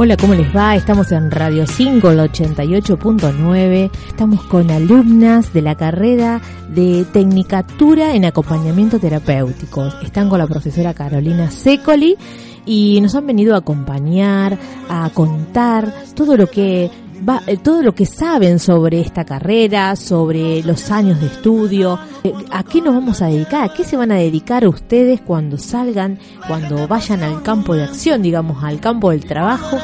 Hola, ¿cómo les va? Estamos en Radio 5, el 88.9. Estamos con alumnas de la carrera de Tecnicatura en Acompañamiento Terapéutico. Están con la profesora Carolina Secoli y nos han venido a acompañar, a contar todo lo que eh, todo lo que saben sobre esta carrera, sobre los años de estudio, eh, a qué nos vamos a dedicar, a qué se van a dedicar ustedes cuando salgan, cuando vayan al campo de acción, digamos, al campo del trabajo.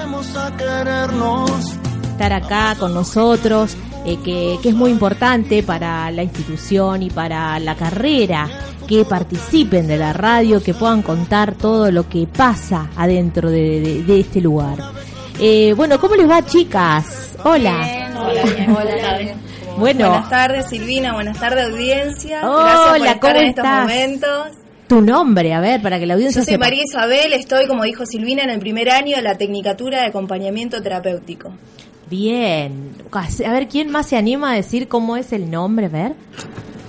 Estar acá con nosotros, eh, que, es muy importante para la institución y para la carrera, que participen de la radio, que puedan contar todo lo que pasa adentro de este lugar. Eh, bueno, ¿cómo les va, chicas? Hola. hola, tardes. Bueno. Buenas tardes, Silvina. Buenas tardes, audiencia. Hola, Gracias por estar en estos momentos. Tu nombre, a ver, para que la audiencia Yo soy María Isabel, estoy, como dijo Silvina, en el primer año de la Tecnicatura de Acompañamiento Terapéutico. Bien. A ver, ¿quién más se anima a decir cómo es el nombre? A ver.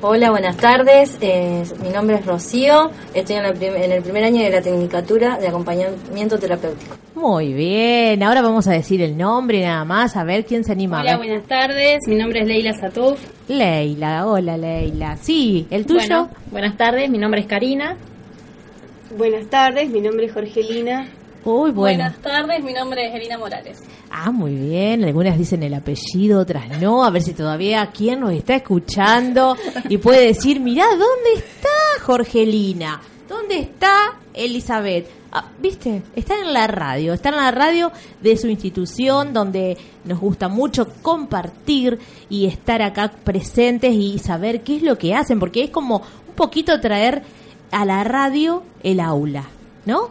Hola, buenas tardes. Eh, mi nombre es Rocío. Estoy en, el primer año de la Tecnicatura de Acompañamiento Terapéutico. Muy bien. Ahora vamos a decir el nombre nada más. A ver quién se anima. Hola, buenas tardes. Mi nombre es Leila Satuf. Leila, hola Leila. Sí, ¿el tuyo? buenas tardes. Mi nombre es Karina. Buenas tardes. Mi nombre es Jorgelina. Uy, Buenas tardes, mi nombre es Elina Morales. Ah, muy bien. Algunas dicen el apellido, otras no. A ver si todavía quién nos está escuchando y puede decir, mirá, ¿dónde está Jorgelina? ¿Dónde está Elizabeth? Ah, ¿Viste? Está en la radio, está en la radio de su institución donde nos gusta mucho compartir y estar acá presentes y saber qué es lo que hacen, porque es como un poquito traer a la radio el aula, ¿no?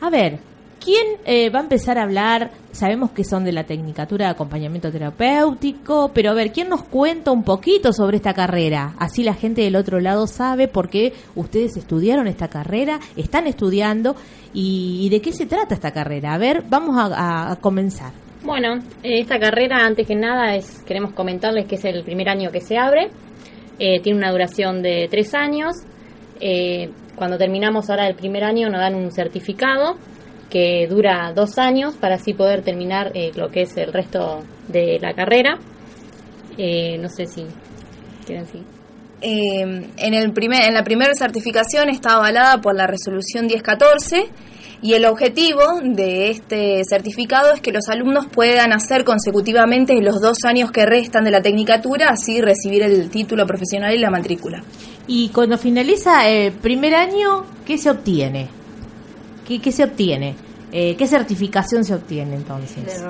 A ver, ¿Quién eh, va a empezar a hablar? Sabemos que son de la Tecnicatura de Acompañamiento Terapéutico, pero a ver, ¿quién nos cuenta un poquito sobre esta carrera? Así la gente del otro lado sabe por qué ustedes estudiaron esta carrera, están estudiando y, de qué se trata esta carrera. A ver, vamos a, comenzar. Bueno, eh, esta carrera, antes que nada, es queremos comentarles que es el primer año que se abre. Eh, tiene una duración de tres años. cuando terminamos ahora el primer año nos dan un certificado que dura dos años para así poder terminar eh, lo que es el resto de la carrera. Eh, no sé si quieren decir. Eh, en, el primer, en la primera certificación está avalada por la resolución 1014 y el objetivo de este certificado es que los alumnos puedan hacer consecutivamente los dos años que restan de la tecnicatura, así recibir el título profesional y la matrícula. Y cuando finaliza el primer año, ¿qué se obtiene? ¿Qué, se obtiene? Eh, ¿Qué certificación se obtiene entonces?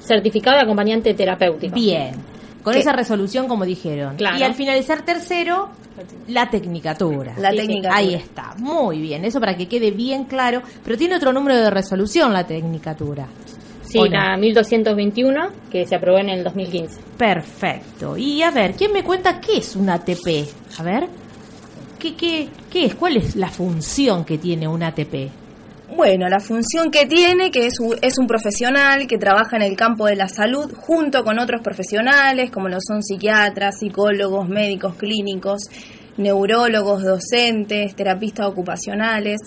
Certificado de acompañante terapéutico. Bien, con esa resolución como dijeron. Y al finalizar tercero, la tecnicatura. La tecnicatura. Ahí está, muy bien, eso para que quede bien claro. Pero tiene otro número de resolución la tecnicatura. Sí, la 1221, que se aprobó en el 2015. Perfecto. Y a ver, ¿quién me cuenta qué es un ATP? A ver, ¿qué, qué, qué es? ¿Cuál es la función que tiene un ATP? Bueno, la función que tiene, que es, es un profesional que trabaja en el campo de la salud junto con otros profesionales, como lo son psiquiatras, psicólogos, médicos clínicos, neurólogos, docentes, terapistas ocupacionales.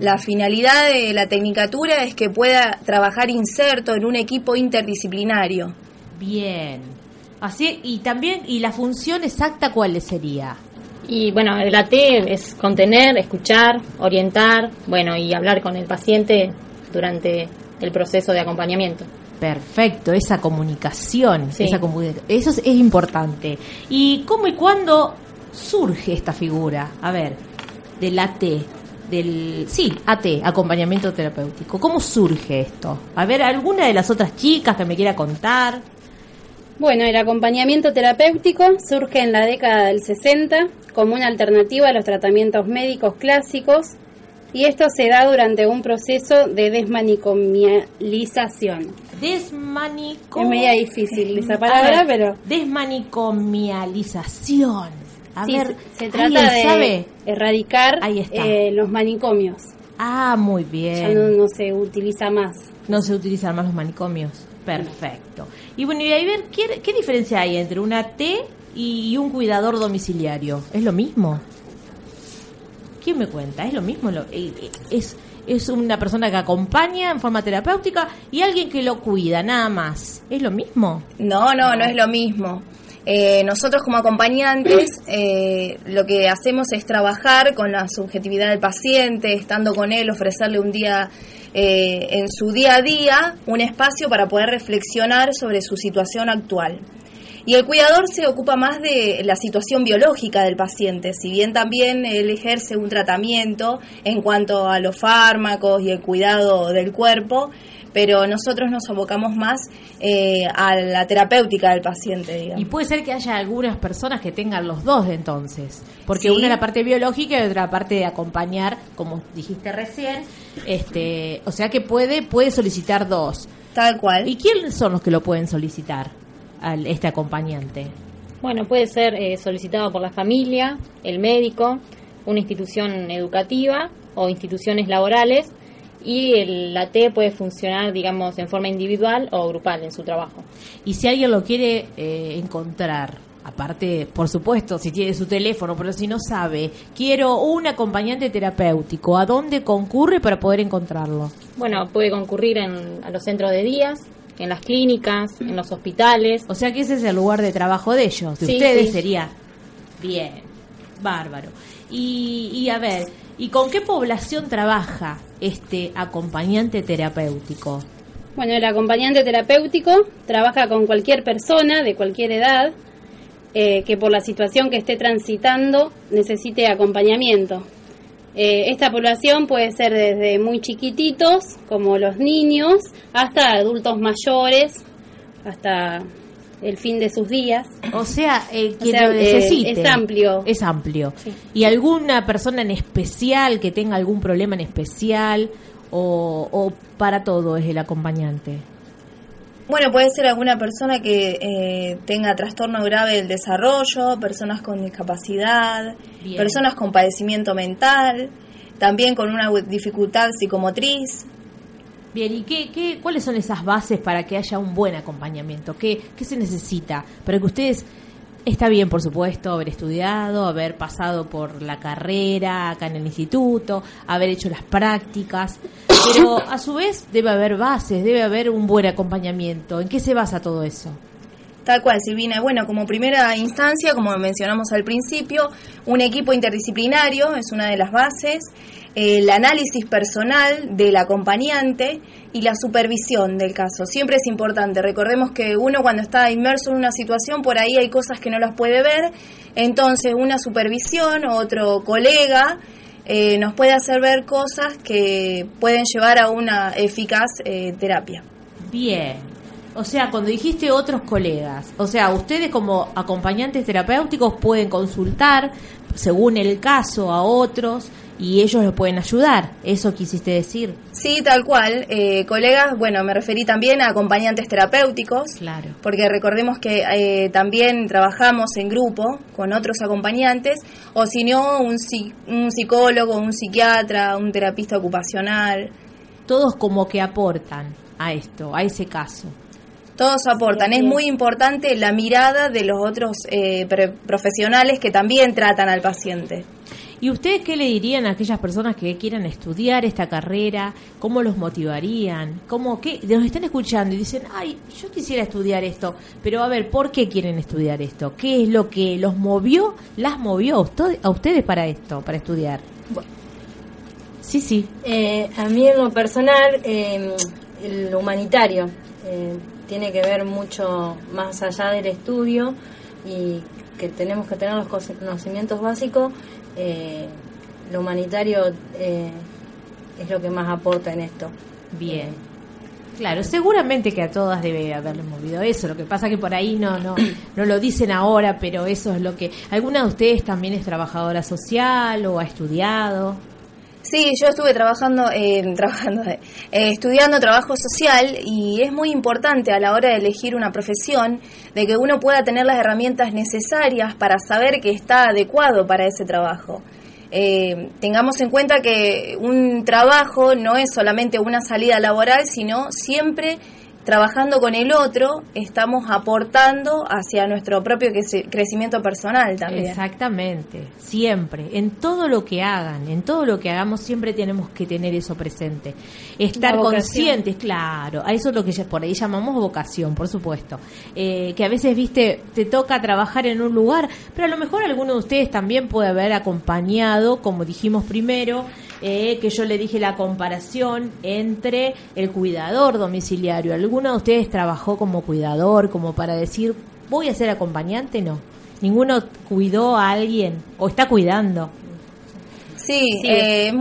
La finalidad de la tecnicatura es que pueda trabajar inserto en un equipo interdisciplinario. Bien. Así, y también, ¿y la función exacta cuál sería? Y bueno, el AT es contener, escuchar, orientar, bueno, y hablar con el paciente durante el proceso de acompañamiento. Perfecto, esa comunicación, esa eso es, importante. ¿Y cómo y cuándo surge esta figura? A ver, del AT. del, sí, AT, acompañamiento terapéutico. ¿Cómo surge esto? A ver, ¿alguna de las otras chicas que me quiera contar? Bueno, el acompañamiento terapéutico surge en la década del 60 como una alternativa a los tratamientos médicos clásicos y esto se da durante un proceso de desmanicomialización. Desmanicom... Es media difícil esa palabra, ver, pero Desmanicomialización. A sí, ver, se, se ¿alguien trata de sabe? erradicar Ahí está. eh, los manicomios. Ah, muy Ya bien. no, no se utiliza más. No se utilizan más los manicomios. Perfecto. Y bueno, y ahí ver, ¿qué, diferencia hay entre una T y un cuidador domiciliario? ¿Es lo mismo? ¿Quién me cuenta? ¿Es lo mismo? Eh, eh, es, es una persona que acompaña en forma terapéutica y alguien que lo cuida, nada más. ¿Es lo mismo? No, no, no es lo mismo. Eh, nosotros como acompañantes lo que hacemos es trabajar con la subjetividad del paciente, estando con él, ofrecerle un día eh, en su día a día un espacio para poder reflexionar sobre su situación actual. Y el cuidador se ocupa más de la situación biológica del paciente, si bien también él ejerce un tratamiento en cuanto a los fármacos y el cuidado del cuerpo, pero nosotros nos abocamos más eh, a la terapéutica del paciente, digamos. Y puede ser que haya algunas personas que tengan los dos de entonces, porque Sí. una es la parte biológica y otra la parte de acompañar, como dijiste recién, este, o sea que puede puede solicitar dos. Tal cual. ¿Y quiénes son los que lo pueden solicitar al este acompañante? Bueno, puede ser eh, solicitado por la familia, el médico, una institución educativa o instituciones laborales y el, la T puede funcionar, digamos, en forma individual o grupal en su trabajo. Y si alguien lo quiere eh, encontrar, aparte, por supuesto, si tiene su teléfono, pero si no sabe, quiero un acompañante terapéutico, ¿a dónde concurre para poder encontrarlo? Bueno, puede concurrir en, a los centros de días, en las clínicas, en los hospitales. O sea que ese es el lugar de trabajo de ellos, de Sí, ustedes sí. sería. Bien, bárbaro. Y, y a ver, ¿y con qué población trabaja este acompañante terapéutico? Bueno, el acompañante terapéutico trabaja con cualquier persona de cualquier edad eh, que por la situación que esté transitando necesite acompañamiento. Eh, esta población puede ser desde muy chiquititos, como los niños, hasta adultos mayores, hasta el fin de sus días. O sea, eh, O quien sea, lo eh, necesite. es amplio. Es amplio. Sí. ¿Y alguna persona en especial que tenga algún problema en especial o, o para todo es el acompañante? Bueno, puede ser alguna persona que eh, tenga trastorno grave del desarrollo, personas con discapacidad, Bien. personas con padecimiento mental, también con una dificultad psicomotriz. Bien, ¿y qué, qué, cuáles son esas bases para que haya un buen acompañamiento? ¿Qué, ¿Qué se necesita? Para que ustedes, está bien, por supuesto, haber estudiado, haber pasado por la carrera acá en el instituto, haber hecho las prácticas, pero a su vez debe haber bases, debe haber un buen acompañamiento. ¿En qué se basa todo eso? Tal cual, Silvina. Bueno, como primera instancia, como mencionamos al principio, un equipo interdisciplinario es una de las bases, el análisis personal del acompañante y la supervisión del caso. Siempre es importante. Recordemos que uno cuando está inmerso en una situación, por ahí hay cosas que no las puede ver, entonces una supervisión otro colega eh, nos puede hacer ver cosas que pueden llevar a una eficaz eh, terapia. Bien. O sea, cuando dijiste otros colegas, o sea, ustedes como acompañantes terapéuticos pueden consultar según el caso a otros y ellos los pueden ayudar. ¿Eso quisiste decir? Sí, tal cual. Eh, colegas, bueno, me referí también a acompañantes terapéuticos. Claro. Porque recordemos que eh, también trabajamos en grupo con otros acompañantes, o si no, un, un psicólogo, un psiquiatra, un terapista ocupacional. Todos como que aportan a esto, a ese caso. Todos aportan. Es muy importante la mirada de los otros eh, pre- profesionales que también tratan al paciente. ¿Y ustedes qué le dirían a aquellas personas que quieran estudiar esta carrera? ¿Cómo los motivarían? ¿Cómo qué? Nos están escuchando y dicen, ay, yo quisiera estudiar esto, pero a ver, ¿por qué quieren estudiar esto? ¿Qué es lo que los movió, las movió a usted- a ustedes para esto, para estudiar? Sí, sí. Eh, a mí en lo personal, eh, el humanitario eh, tiene que ver mucho más allá del estudio y que tenemos que tener los conocimientos básicos. eh, lo humanitario eh, es lo que más aporta en esto. Bien. Claro, seguramente que a todas debe haberle movido eso. Lo que pasa que por ahí no, no, no lo dicen ahora, pero eso es lo que. ¿Alguna de ustedes también es trabajadora social o ha estudiado? Sí, yo estuve trabajando, eh, trabajando, eh, estudiando trabajo social y es muy importante a la hora de elegir una profesión de que uno pueda tener las herramientas necesarias para saber que está adecuado para ese trabajo. Eh, tengamos en cuenta que un trabajo no es solamente una salida laboral, sino siempre trabajando con el otro, estamos aportando hacia nuestro propio crecimiento personal también. Exactamente, siempre, en todo lo que hagan, en todo lo que hagamos, siempre tenemos que tener eso presente. Estar conscientes, claro, a eso es lo que por ahí llamamos vocación, por supuesto. Eh, que a veces, viste, te toca trabajar en un lugar, pero a lo mejor alguno de ustedes también puede haber acompañado, como dijimos primero, eh, que yo le dije la comparación entre el cuidador domiciliario. ¿Alguno de ustedes trabajó como cuidador, como para decir, voy a ser acompañante? No. ¿Ninguno cuidó a alguien o está cuidando? Sí, eh,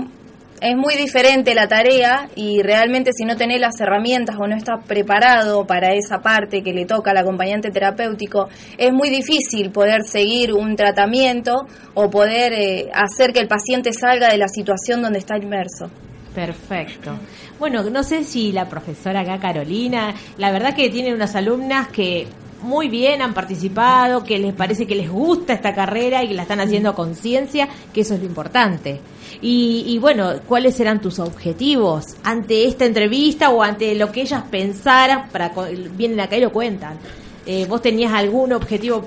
es muy diferente la tarea y realmente si no tenés las herramientas o no estás preparado para esa parte que le toca al acompañante terapéutico, es muy difícil poder seguir un tratamiento o poder eh, hacer que el paciente salga de la situación donde está inmerso. Perfecto. Bueno, no sé si la profesora acá, Carolina, la verdad que tiene unas alumnas que muy bien han participado, que les parece que les gusta esta carrera y que la están haciendo a conciencia, que eso es lo importante. Y, bueno, ¿cuáles serán tus objetivos ante esta entrevista o ante lo que ellas pensaran? Para, vienen acá y lo cuentan. Eh, ¿Vos tenías algún objetivo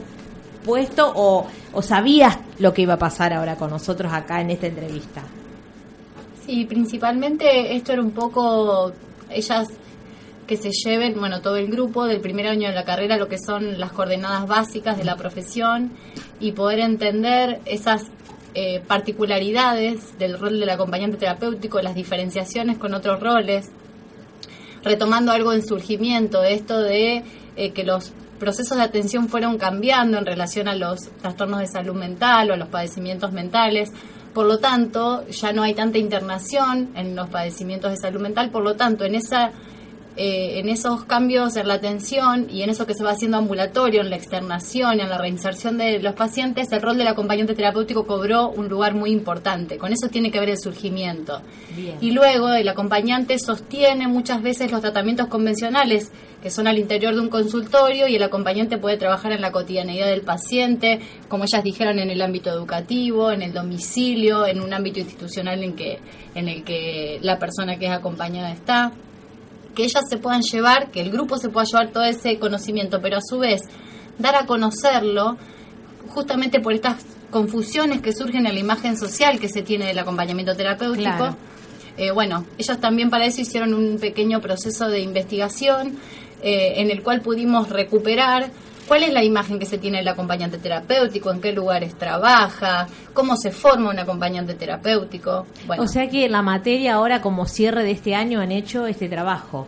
puesto o, o sabías lo que iba a pasar ahora con nosotros acá en esta entrevista? Sí, principalmente esto era un poco ellas que se lleven, bueno, todo el grupo del primer año de la carrera, lo que son las coordenadas básicas de la profesión y poder entender esas eh, particularidades del rol del acompañante terapéutico, las diferenciaciones con otros roles, retomando algo en surgimiento, esto de eh, que los procesos de atención fueron cambiando en relación a los trastornos de salud mental o a los padecimientos mentales. Por lo tanto, ya no hay tanta internación en los padecimientos de salud mental, por lo tanto, en esa eh, en esos cambios en la atención y en eso que se va haciendo ambulatorio, en la externación, en la reinserción de los pacientes, el rol del acompañante terapéutico cobró un lugar muy importante. Con eso tiene que ver el surgimiento. Y luego el acompañante sostiene muchas veces los tratamientos convencionales que son al interior de un consultorio y el acompañante puede trabajar en la cotidianeidad del paciente, como ellas dijeron, en el ámbito educativo, en el domicilio, en un ámbito institucional en, que, en el que la persona que es acompañada está que ellas se puedan llevar, que el grupo se pueda llevar todo ese conocimiento, pero a su vez dar a conocerlo justamente por estas confusiones que surgen en la imagen social que se tiene del acompañamiento terapéutico. Eh, bueno, ellos también para eso hicieron un pequeño proceso de investigación eh, en el cual pudimos recuperar ¿Cuál es la imagen que se tiene del acompañante terapéutico? ¿En qué lugares trabaja? ¿Cómo se forma un acompañante terapéutico? O sea que la materia ahora como cierre de este año han hecho este trabajo.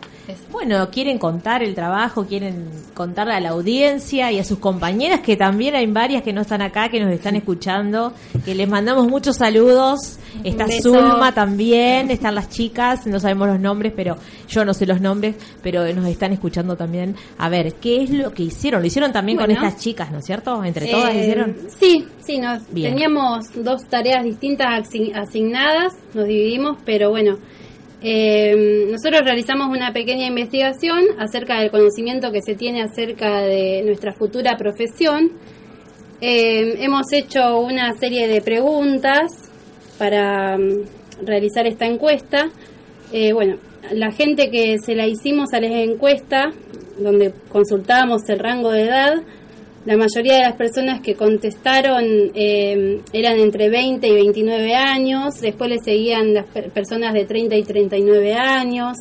Bueno, quieren contar el trabajo, quieren contarle a la audiencia y a sus compañeras, que también hay varias que no están acá, que nos están escuchando, que les mandamos muchos saludos. Está Zulma también, están las chicas, no sabemos los nombres, pero yo no sé los nombres, pero nos están escuchando también. A ver, ¿qué es lo que hicieron? Lo hicieron también con estas chicas, ¿no es cierto? Entre todas eh, hicieron. Sí, sí, nos, teníamos dos tareas distintas asignadas, nos dividimos, pero bueno eh, nosotros realizamos una pequeña investigación acerca del conocimiento que se tiene acerca de nuestra futura profesión. Eh, hemos hecho una serie de preguntas para mm, realizar esta encuesta. Eh, bueno, la gente que se la hicimos a la encuesta, donde consultábamos el rango de edad, la mayoría de las personas que contestaron eh, eran entre 20 y 29 años, después le seguían las personas de 30 y 39 años,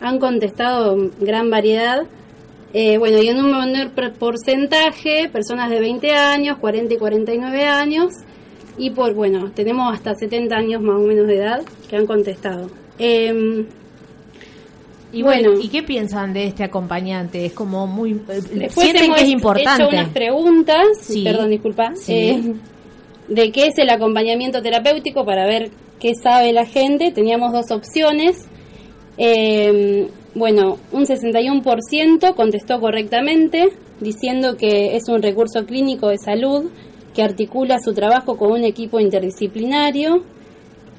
han contestado gran variedad. Eh, bueno, y en un menor porcentaje, personas de 20 años, 40 y 49 años, y por, bueno, tenemos hasta 70 años más o menos de edad que han contestado. Eh, y bueno, ¿y qué piensan de este acompañante? Es como muy... Sienten que es importante. hecho unas preguntas, perdón, disculpa. Eh, de qué es el acompañamiento terapéutico para ver qué sabe la gente, teníamos dos opciones. Eh, bueno, un 61% contestó correctamente, diciendo que es un recurso clínico de salud que articula su trabajo con un equipo interdisciplinario.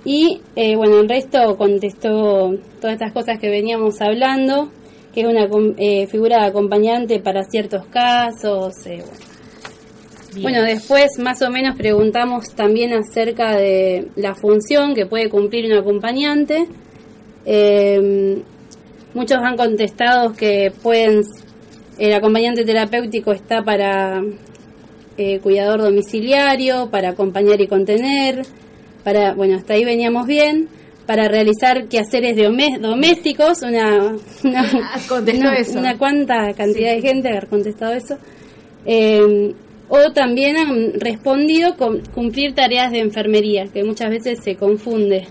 Y eh, bueno, el resto contestó todas estas cosas que veníamos hablando, que es una eh, figura de acompañante para ciertos casos. Eh, bueno. bueno, después más o menos preguntamos también acerca de la función que puede cumplir un acompañante. Eh, muchos han contestado que pueden, el acompañante terapéutico está para eh, cuidador domiciliario, para acompañar y contener, para, bueno, hasta ahí veníamos bien, para realizar quehaceres domésticos, una, una, ah, una, cuanta cantidad de gente ha contestado eso. Eh, o también han respondido con cumplir tareas de enfermería, que muchas veces se confunde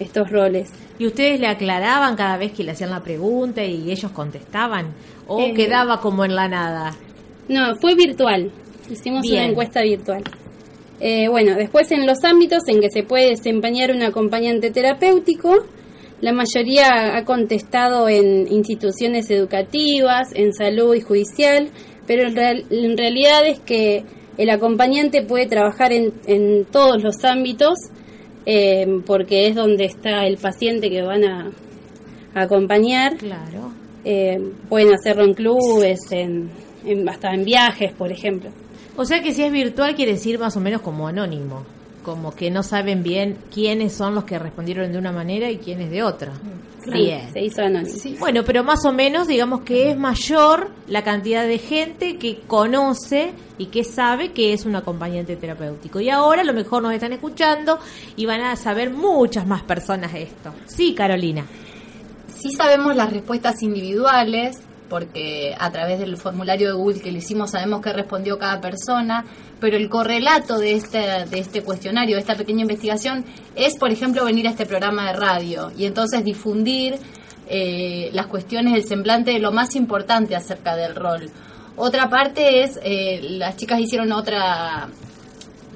estos roles. ¿Y ustedes le aclaraban cada vez que le hacían la pregunta y ellos contestaban? ¿O eh, quedaba como en la nada? No, fue virtual. Hicimos una encuesta virtual. Eh, bueno, después en los ámbitos en que se puede desempeñar un acompañante terapéutico, la mayoría ha contestado en instituciones educativas, en salud y judicial, pero en, realidad es que el acompañante puede trabajar en, en todos los ámbitos eh, porque es donde está el paciente que van a, acompañar. Claro. Eh, pueden hacerlo en clubes, en, hasta en viajes, por ejemplo. O sea que si es virtual quiere decir más o menos como anónimo como que no saben bien quiénes son los que respondieron de una manera y quiénes de otra. Bien. Se hizo anónimo. Bueno, pero más o menos digamos que es mayor la cantidad de gente que conoce y que sabe que es un acompañante terapéutico. Y ahora a lo mejor nos están escuchando y van a saber muchas más personas esto. Sí, Carolina. Sí sabemos las respuestas individuales, porque a través del formulario de Google que le hicimos sabemos que respondió cada persona, pero el correlato de este, de este cuestionario, de esta pequeña investigación, es, por ejemplo, venir a este programa de radio y entonces difundir eh, las cuestiones del semblante de lo más importante acerca del rol. Otra parte es, eh, las chicas hicieron otra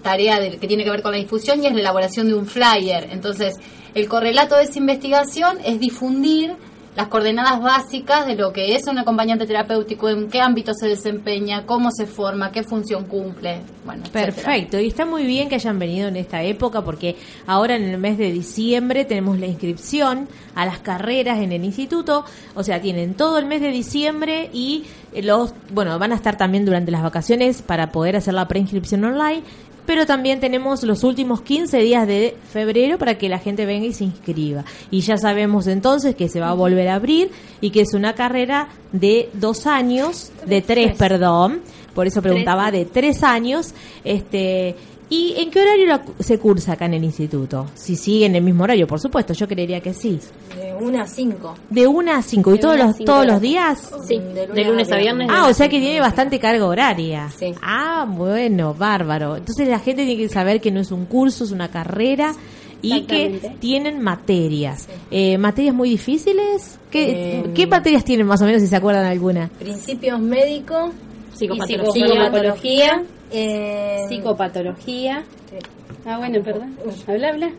tarea que tiene que ver con la difusión y es la elaboración de un flyer. Entonces, el correlato de esa investigación es difundir las coordenadas básicas de lo que es un acompañante terapéutico, en qué ámbito se desempeña, cómo se forma, qué función cumple. Bueno, Perfecto, y está muy bien que hayan venido en esta época porque ahora en el mes de diciembre tenemos la inscripción a las carreras en el instituto, o sea, tienen todo el mes de diciembre y los, bueno, van a estar también durante las vacaciones para poder hacer la preinscripción online pero también tenemos los últimos 15 días de febrero para que la gente venga y se inscriba. Y ya sabemos entonces que se va a volver a abrir y que es una carrera de dos años, de tres, perdón, por eso preguntaba, de tres años, este ¿Y en qué horario se cursa acá en el instituto? Si sigue en el mismo horario, por supuesto, yo creería que sí. De 1 a 5. ¿De 1 a 5? ¿Y todos los, todos los días? Sí, de lunes, a viernes. Ah, o sea que tiene bastante carga horaria. Sí. Ah, bueno, bárbaro. Entonces la gente tiene que saber que no es un curso, es una carrera y que tienen materias. Eh, ¿Materias muy difíciles? ¿Qué, eh, ¿Qué materias tienen más o menos si se acuerdan alguna? Principios médicos, psicopatología, psicopatología eh, psicopatología. Ah, bueno, perdón. Habla, habla.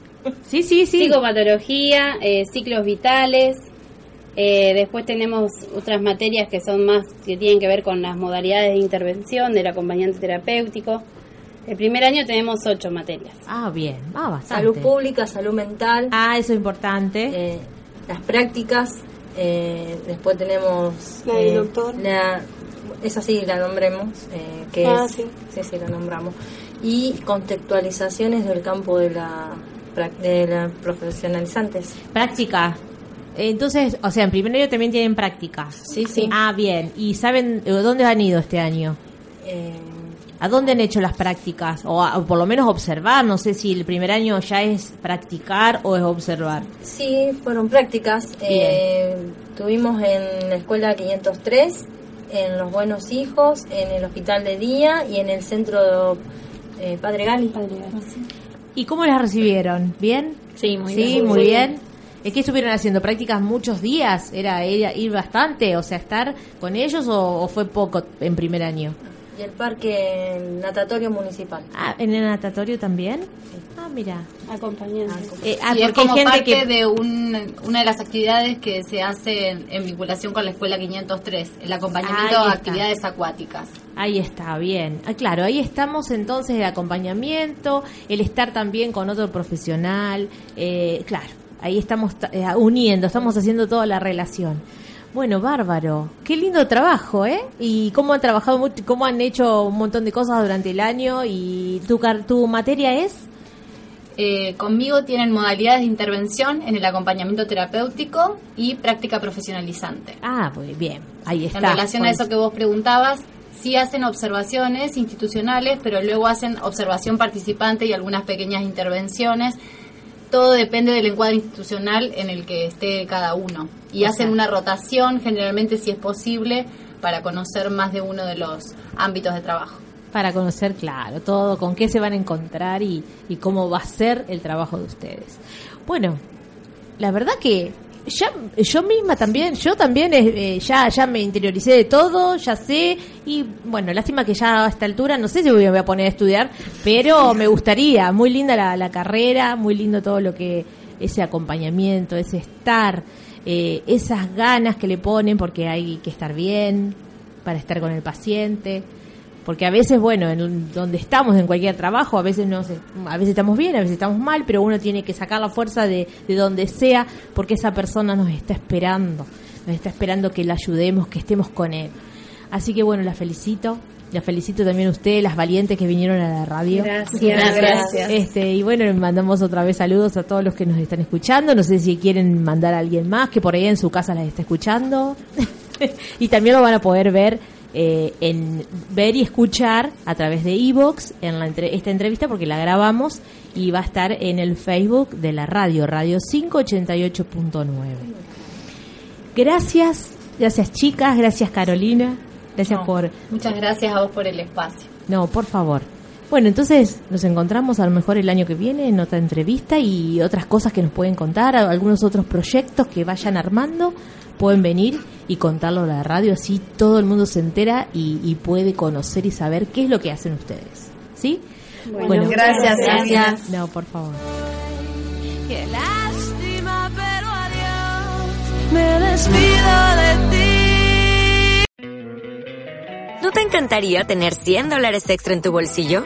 Sí, sí, sí. Psicopatología, eh, ciclos vitales. Eh, después tenemos otras materias que son más, que tienen que ver con las modalidades de intervención del acompañante terapéutico. El primer año tenemos ocho materias. Ah, bien, ah, bastante. Salud pública, salud mental. Ah, eso es importante. las prácticas. después tenemos. La del doctor. La, esa sí la nombremos, eh, que ah, sí. sí, la nombramos. Y contextualizaciones del campo de la, de la profesionalizantes. Práctica. Entonces, o sea, en primer año también tienen práctica. Sí, sí. Ah, bien. ¿Y saben eh, dónde han ido este año? Eh, ¿A dónde han hecho las prácticas? O, por lo menos observar, no sé si el primer año ya es practicar o es observar. Sí, fueron prácticas. tuvimos en la escuela 503 en Los Buenos Hijos, en el Hospital de Día y en el Centro eh, Padre Gali. ¿Y cómo las recibieron? ¿Bien? Sí, muy bien. muy bien. ¿Es que estuvieron haciendo prácticas muchos días? ¿Era ir bastante? O sea, estar con ellos o, fue poco en primer año? Y el parque natatorio municipal. Ah, ¿en el natatorio también? Ah, mira. Acompañante. Eh, ah, Y es porque como gente parte que... de un- una de las actividades que se hace en, en vinculación con la Escuela 503, el acompañamiento a actividades acuáticas. Ahí está, bien. Ah, claro, ahí estamos entonces el acompañamiento, el estar también con otro profesional, eh, claro, ahí estamos ta- eh, uniendo, estamos haciendo toda la relación. Bueno, bárbaro, qué lindo trabajo, ¿eh? Y cómo han trabajado, cómo han hecho un montón de cosas durante el año y tu, tu materia es... Eh, conmigo tienen modalidades de intervención en el acompañamiento terapéutico y práctica profesionalizante. Ah, muy bien, ahí está. En relación a Pues, eso que vos preguntabas, sí hacen observaciones institucionales, pero luego hacen observación participante y algunas pequeñas intervenciones. Todo depende del encuadre institucional en el que esté cada uno. Y hacen una rotación, generalmente si es posible, para conocer más de uno de los ámbitos de trabajo. para conocer, claro, todo, con qué se van a encontrar y, y cómo va a ser el trabajo de ustedes. Bueno, la verdad que ya yo misma también, yo también eh, eh, ya ya me interioricé de todo, ya sé y bueno, lástima que ya a esta altura no sé si voy a poner a estudiar, pero me gustaría, muy linda la, la carrera, muy lindo todo lo que ese acompañamiento, ese estar, eh, esas ganas que le ponen porque hay que estar bien para estar con el paciente porque a veces bueno en donde estamos en cualquier trabajo a veces no sé, a veces estamos bien a veces estamos mal pero uno tiene que sacar la fuerza de, de donde sea porque esa persona nos está esperando nos está esperando que la ayudemos que estemos con él así que bueno la felicito la felicito también a usted las valientes que vinieron a la radio Gracias, gracias. este, y bueno, mandamos otra vez saludos a todos los que nos están escuchando. No sé si quieren mandar a alguien más que por ahí en su casa las está escuchando. y también lo van a poder ver eh, en ver y escuchar a través de Evox en la entre- esta entrevista porque la grabamos y va a estar en el Facebook de la radio, Radio 588.9. Gracias, gracias chicas, gracias Carolina, gracias No, por Muchas gracias a vos por el espacio. no, por favor. Bueno, entonces nos encontramos a lo mejor el año que viene en otra entrevista y otras cosas que nos pueden contar, algunos otros proyectos que vayan armando, pueden venir y contarlo a la radio, así todo el mundo se entera y, y puede conocer y saber qué es lo que hacen ustedes. ¿Sí? Bueno, gracias, gracias. No, por favor. Qué lástima, pero adiós. Me despido de ti. ¿No te encantaría tener 100 dólares extra en tu bolsillo?